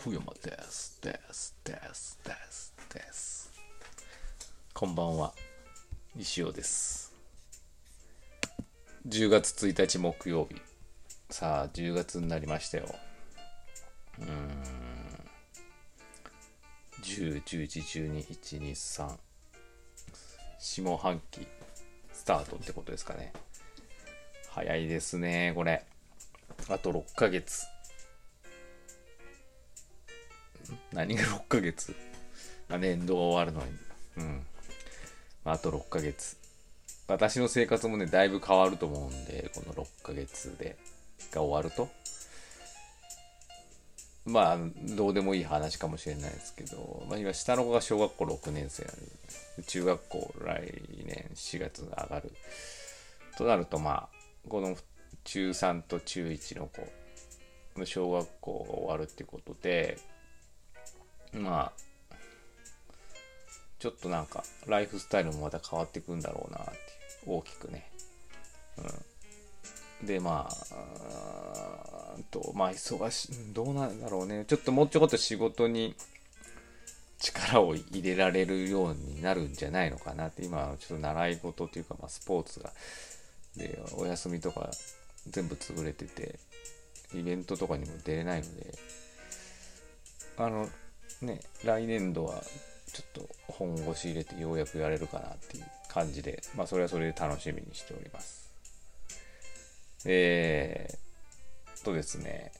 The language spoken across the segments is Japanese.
福山です。です。です。です。です。こんばんは。石尾です。10月1日木曜日。さあ、10月になりましたよ。うん。10、11、12、1、2、3。下半期スタートってことですかね。早いですね、これ。あと6ヶ月。何が6ヶ月あ年度が終わるのに。うん。あと6ヶ月。私の生活もね、だいぶ変わると思うんで、この6ヶ月で、が終わると。まあ、どうでもいい話かもしれないですけど、まあ今、下の子が小学校6年生なんで、中学校来年4月上がる。となると、まあ、この中3と中1の子の小学校が終わるってことで、まあ、ちょっとなんか、ライフスタイルもまた変わっていくんだろうなって、大きくね。うん。で、まあ、と、まあ、忙しい、どうなんだろうね。ちょっともうちょこっと仕事に力を入れられるようになるんじゃないのかなって、今、ちょっと習い事というか、まあ、スポーツが、で、お休みとか全部潰れてて、イベントとかにも出れないので、あの、ね、来年度はちょっと本腰入れてようやくやれるかなっていう感じで、まあそれはそれで楽しみにしております。えー、とですね、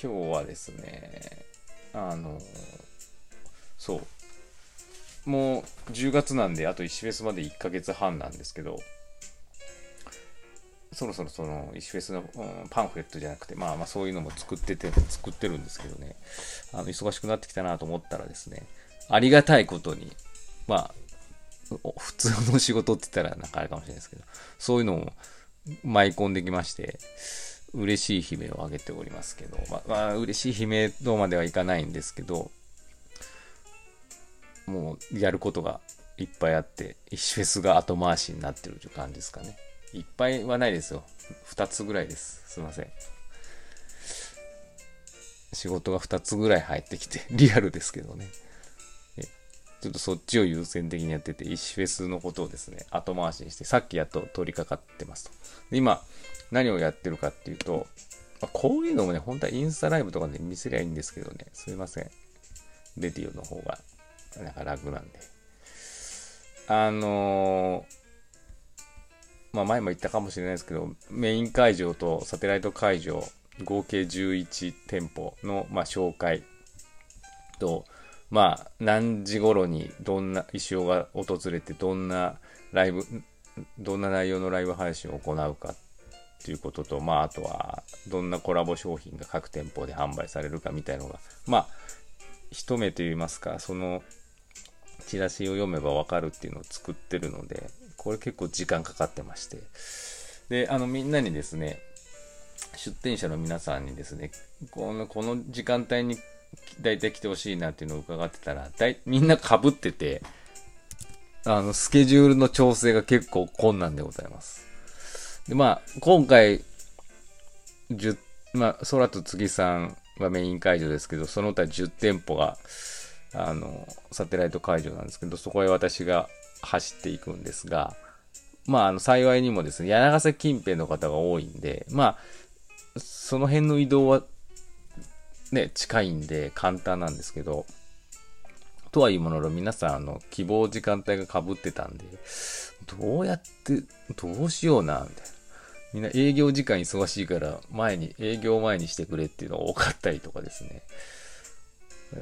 今日はですね、あの、そう、もう10月なんであと石フェスまで1ヶ月半なんですけど、そろそろその石フェスの、うんパンフレットじゃなくて、まあまあそういうのも作ってて、作ってるんですけどね、あの忙しくなってきたなと思ったらですね、ありがたいことに、まあ、普通の仕事って言ったらなんかあれかもしれないですけど、そういうのも舞い込んできまして、嬉しい悲鳴を上げておりますけど、まあ、まあ、嬉しい悲鳴とまではいかないんですけど、もうやることがいっぱいあって、石フェスが後回しになってるという感じですかね。いっぱいはないですよ。2つぐらいです。すいません。仕事が2つぐらい入ってきて、リアルですけどね。ちょっとそっちを優先的にやってて、石フェスのことをですね、後回しにして、さっきやっと取り掛かってますと。で、今、何をやってるかっていうと、まあこういうのもね、本当はインスタライブとかで見せりゃいいんですけどね、すいません。レディオの方が、なんか楽なんで。あのーまあ前も言ったかもしれないですけど、メイン会場とサテライト会場、合計11店舗の、まあ、紹介と、まあ何時頃にどんな、石尾が訪れてどんなライブ、どんな内容のライブ配信を行うかっていうことと、まああとはどんなコラボ商品が各店舗で販売されるかみたいのが、まあ一目といいますか、そのチラシを読めばわかるっていうのを作ってるので、これ結構時間かかってまして。で、あのみんなにですね、出店者の皆さんにですね、このこの時間帯に大体来てほしいなっていうのを伺ってたら、だいみんな被ってて、あの、スケジュールの調整が結構困難でございます。で、まあ、今回、10、まあ、空と月さんがメイン会場ですけど、その他10店舗が、あの、サテライト会場なんですけど、そこへ私が走っていくんですが、まあ、あの、幸いにもですね、柳瀬近辺の方が多いんで、まあ、その辺の移動は、ね、近いんで簡単なんですけど、とはいうものの皆さん、あの、希望時間帯が被ってたんで、どうやって、どうしような、みたいな。みんな営業時間忙しいから、前に、営業前にしてくれっていうのが多かったりとかですね。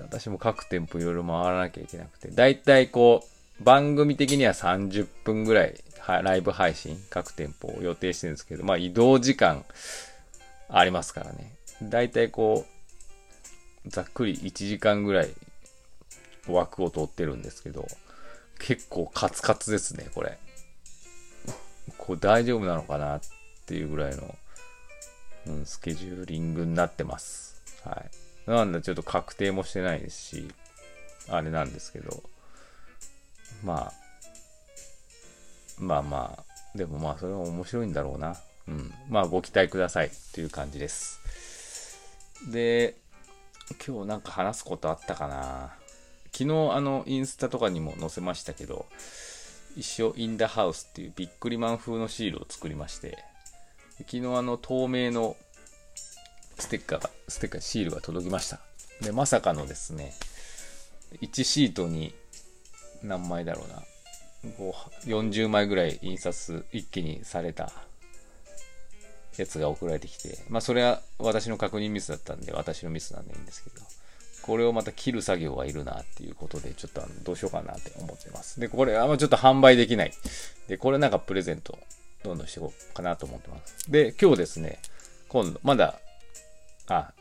私も各店舗いろいろ回らなきゃいけなくて、だいたいこう、番組的には30分ぐらい、ライブ配信、各店舗を予定してるんですけど、まあ移動時間ありますからね。だいたいこう、ざっくり1時間ぐらい枠を取ってるんですけど、結構カツカツですね、これ。これ大丈夫なのかなっていうぐらいの、うん、スケジューリングになってます。はい。なんだ、ちょっと確定もしてないですし、あれなんですけど、まあ、まあまあ、でもまあ、それは面白いんだろうな。うん。まあ、ご期待くださいっていう感じです。で、今日なんか話すことあったかな昨日あのインスタとかにも載せましたけど一生インダハウスっていうビックリマン風のシールを作りまして昨日あの透明のステッカーがステッカーシールが届きましたでまさかのですね1シートに何枚だろうな40枚ぐらい印刷一気にされたやつが送られてきて、まあそれは私の確認ミスだったんで、私のミスなんでいいんですけど、これをまた切る作業がいるなっていうことで、ちょっとあのどうしようかなって思ってます。で、これ、あんまちょっと販売できない。で、これなんかプレゼント、どんどんしていこうかなと思ってます。で、今日ですね、今度、まだ、あ、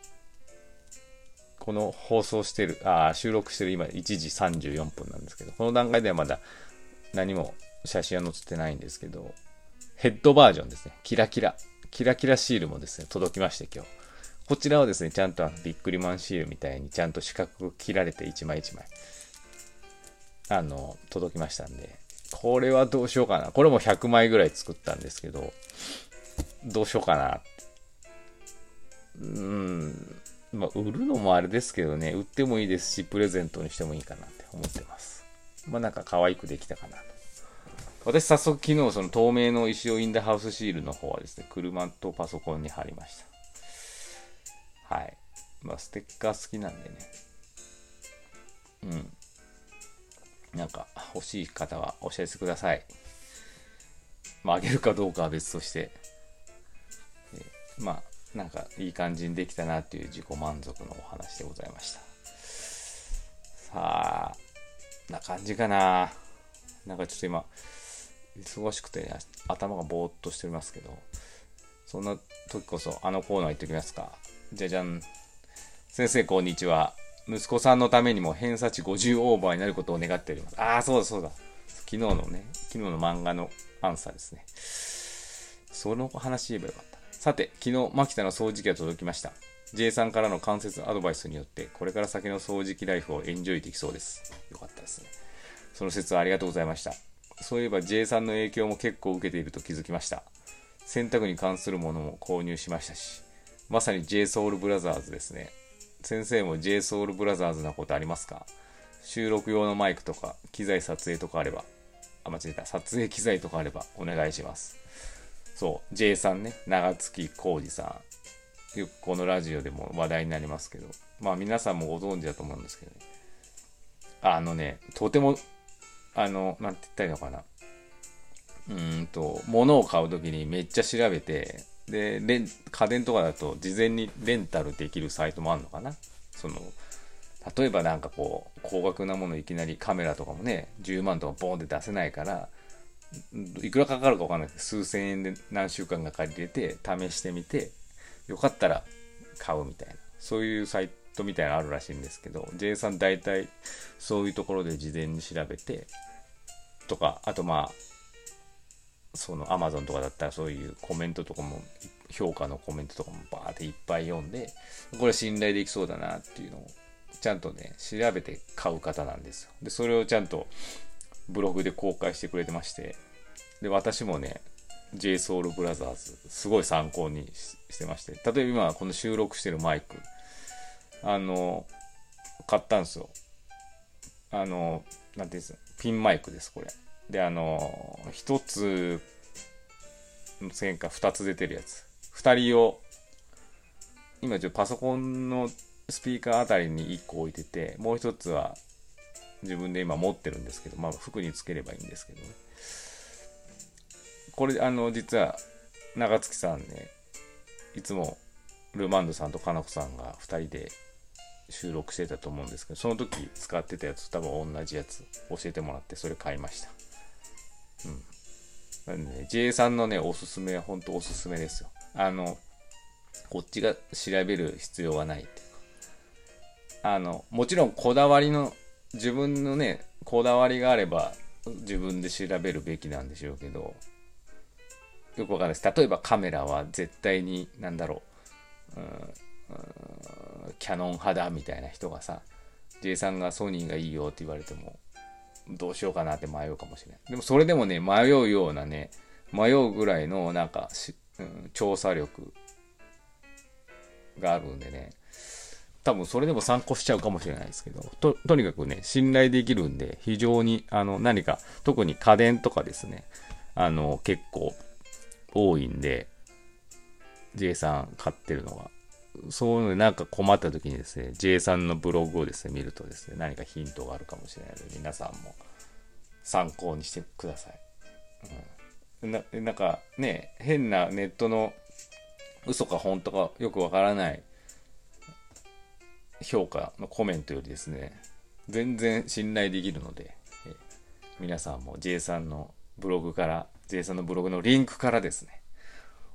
この放送してる、あ、収録してる今1時34分なんですけど、この段階ではまだ何も写真は載せてないんですけど、ヘッドバージョンですね。キラキラ。キラキラシールもですね、届きまして今日。こちらはですね、ちゃんとビックリマンシールみたいにちゃんと四角く切られて1枚1枚、あの、届きましたんで、これはどうしようかな。これも100枚ぐらい作ったんですけど、どうしようかな。うーん、まあ、売るのもあれですけどね、売ってもいいですし、プレゼントにしてもいいかなって思ってます。まあ、なんか可愛くできたかなと。私早速昨日その透明の石尾インダハウスシールの方はですね、車とパソコンに貼りました。はい。まあステッカー好きなんでね。うん。なんか欲しい方はお知らせください。まああげるかどうかは別として。まあなんかいい感じにできたなっていう自己満足のお話でございました。さあ、な感じかな。なんかちょっと今、忙しくて、頭がぼーっとしておりますけど、そんな時こそあのコーナー行っておきますか。じゃじゃん。先生、こんにちは。息子さんのためにも偏差値50オーバーになることを願っております。ああ、そうだそうだ。昨日のね、昨日の漫画のアンサーですね。その話言えばよかった。さて、昨日、牧田の掃除機が届きました。J さんからの間接アドバイスによって、これから先の掃除機ライフをエンジョイできそうです。よかったですね。その説はありがとうございました。そういえば J さんの影響も結構受けていると気づきました。洗濯に関するものも購入しましたし、まさに JSOULBROTHERS ですね。先生も JSOULBROTHERS なことありますか？収録用のマイクとか、機材撮影とかあれば、あ、間違えた。撮影機材とかあればお願いします。そう、J さんね、長月浩二さん。よくこのラジオでも話題になりますけど、まあ皆さんもご存知だと思うんですけどね。あのね、とてもあの、なんて言ったらいいのかな。うんと、物を買うときにめっちゃ調べて、で、レン、家電とかだと事前にレンタルできるサイトもあるのかなその、例えばなんかこう、高額なものいきなりカメラとかもね、10万とかボーンって出せないから、いくらかかるかわかんないけど、数千円で何週間か借りれて、試してみて、よかったら買うみたいな。そういうサイトみたいなのあるらしいんですけど、J さん大体そういうところで事前に調べて、とか、あとまあ、その Amazon とかだったらそういうコメントとかも、評価のコメントとかもバーっていっぱい読んで、これ信頼できそうだなっていうのを、ちゃんとね、調べて買う方なんですよ。で、それをちゃんとブログで公開してくれてまして、で、私もね、JSOULBROTHERS すごい参考にしてまして、例えば今この収録してるマイク、あの、買ったんですよ。あの、なんていうんですか、ピンマイクです、これ。で、あの、一つの線か二つ出てるやつ。二人を、今ちょっとパソコンのスピーカーあたりに一個置いてて、もう一つは自分で今持ってるんですけど、まあ服につければいいんですけどね。これ、あの、実は、長月さんね、いつもルマンドさんとかなこさんが2人で収録してたと思うんですけど、その時使ってたやつ、多分同じやつ教えてもらって、それ買いました。うん。なんでね、J さんのね、おすすめは本当おすすめですよ。あの、こっちが調べる必要はないっていうか。あの、もちろんこだわりの、自分のね、こだわりがあれば、自分で調べるべきなんでしょうけど、よくわかんないです。例えばカメラは絶対に、なんだろう、うんキャノン派だみたいな人がさ、J さんがソニーがいいよって言われても、どうしようかなって迷うかもしれない。でもそれでもね、迷うようなね、迷うぐらいのなんかうん、調査力があるんでね、多分それでも参考しちゃうかもしれないですけど、と、とにかくね、信頼できるんで、非常に、あの、何か、特に家電とかですね、あの、結構多いんで、J さん買ってるのが。そういうのでなんか困った時にですね、J さんのブログをですね、見るとですね、何かヒントがあるかもしれないので、皆さんも参考にしてください。うん、ななんかね、変なネットの嘘か本当かよくわからない評価のコメントよりですね、全然信頼できるので、皆さんも J さんのブログから、J さんのブログのリンクからですね、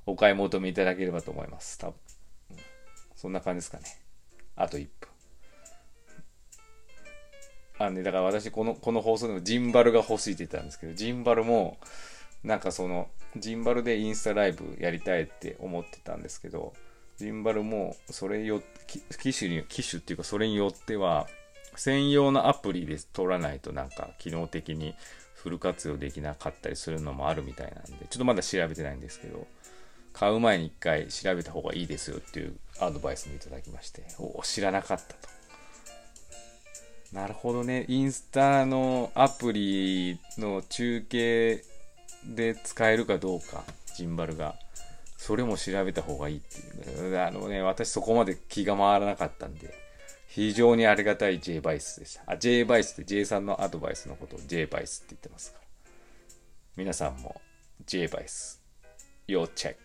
お買い求めいただければと思います。多分。そんな感じですかね。あと1分。あね、だから私この、この放送でもジンバルが欲しいって言ったんですけど、ジンバルも、なんかその、ジンバルでインスタライブやりたいって思ってたんですけど、ジンバルも、それよ、機種に、機種っていうかそれによっては、専用のアプリで撮らないとなんか機能的にフル活用できなかったりするのもあるみたいなんで、ちょっとまだ調べてないんですけど、買う前に一回調べた方がいいですよっていうアドバイスもいただきまして、お知らなかったと。なるほどね。インスタのアプリの中継で使えるかどうか、ジンバルが。それも調べた方がいいっていう。あのね、私そこまで気が回らなかったんで、非常にありがたい J バイスでした。あ、J バイスって J さんのアドバイスのことを J バイスって言ってますから。皆さんも J バイス、要チェック。